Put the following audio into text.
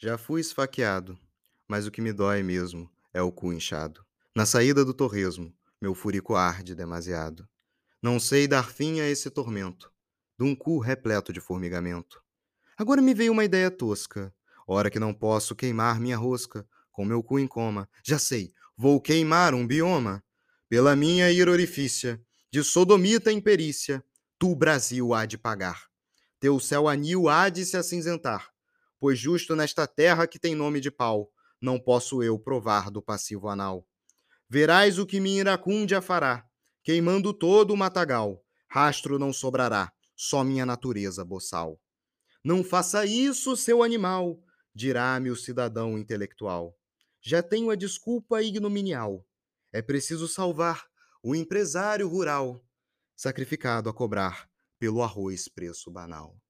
Já fui esfaqueado, mas o que me dói mesmo é o cu inchado. Na saída do torresmo, meu furico arde demasiado. Não sei dar fim a esse tormento, de um cu repleto de formigamento. Agora me veio uma ideia tosca. Hora que não posso queimar minha rosca, com meu cu em coma. Já sei, vou queimar um bioma. Pela minha ira orifícia, de sodomita imperícia, tu, Brasil, há de pagar. Teu céu anil há de se acinzentar pois justo nesta terra que tem nome de pau, não posso eu provar do passivo anal. Verás o que minha iracúndia fará, queimando todo o matagal, rastro não sobrará, só minha natureza boçal. Não faça isso, seu animal, dirá-me o cidadão intelectual. Já tenho a desculpa ignominial. É preciso salvar o empresário rural, sacrificado a cobrar pelo arroz preço banal.